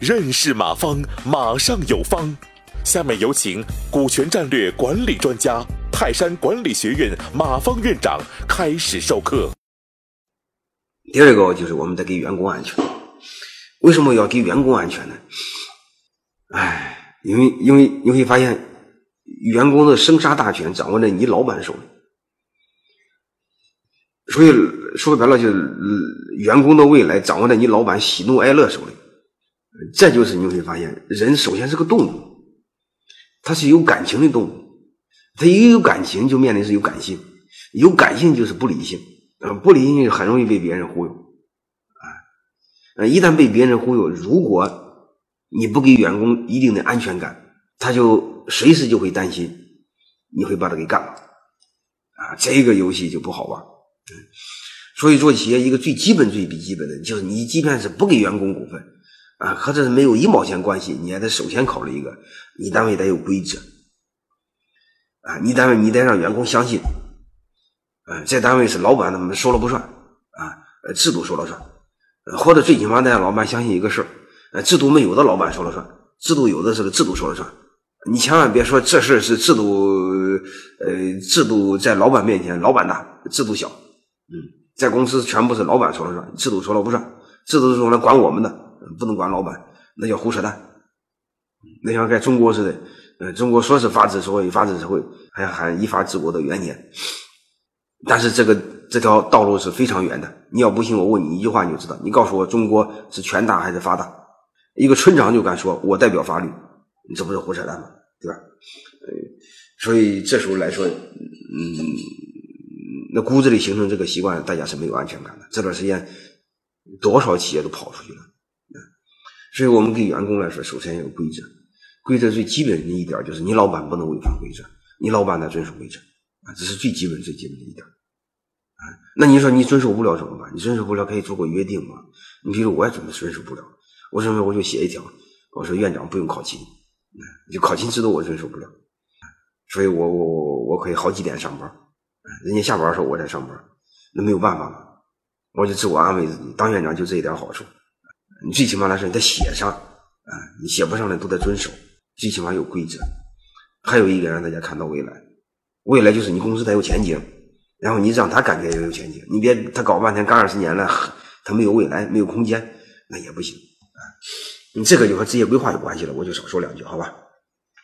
认识马方，马上有方。下面有请股权战略管理专家、泰山管理学院马方院长开始授课。第二个就是我们得给员工安全。为什么要给员工安全呢？哎，因为因为你会发现，员工的生杀大权掌握在你老板手里，所以说白了就是员工的未来掌握在你老板喜怒哀乐手里。这就是你会发现，人首先是个动物，他是有感情的动物，他一有感情就面临是有感性，有感性就是不理性，嗯，不理性很容易被别人忽悠，啊，呃，一旦被别人忽悠，如果你不给员工一定的安全感，他就随时就会担心你会把他给干了，啊，这个游戏就不好玩，所以做企业一个最基本、最基本的就是你即便是不给员工股份。啊，和这是没有一毛钱关系，你还得首先考虑一个，你单位得有规则，啊，你单位你得让员工相信，啊，在单位是老板他们说了不算，啊，制度说了算，或者最起码得让老板相信一个事儿，制度没有的老板说了算，制度有的是制度说了算，你千万别说这事是制度，呃，制度在老板面前老板大，制度小，嗯，在公司全部是老板说了算，制度说了不算，制度是用来管我们的。不能管老板，那叫胡扯淡。那像在中国似的，呃，中国说是法治社会，法治社会还喊依法治国的元年，但是这个这条道路是非常远的。你要不信，我问你一句话，你就知道。你告诉我，中国是权大还是法大？一个村长就敢说，我代表法律，你这不是胡扯淡吗？对吧？呃，所以这时候来说，嗯，那骨子里形成这个习惯，大家是没有安全感的。这段时间，多少企业都跑出去了。所以我们给员工来说，首先要有规则。规则最基本的一点就是，你老板不能违反规则，你老板得遵守规则啊，这是最基本、最基本的一点啊。那你说你遵守不了怎么办？你遵守不了可以做个约定嘛。你比如我也准备遵守不了，我认为我就写一条，我说院长不用考勤，就考勤制度我遵守不了，所以我我我我可以好几点上班，人家下班的时候我在上班，那没有办法嘛，我就自我安慰自己，当院长就这一点好处。你最起码来说，你得写上啊！你写不上来都得遵守，最起码有规则。还有一个让大家看到未来，未来就是你公司得有前景，然后你让他感觉也有前景。你别他搞半天干二十年了，他没有未来，没有空间，那也不行啊！你这个就和职业规划有关系了，我就少说两句，好吧？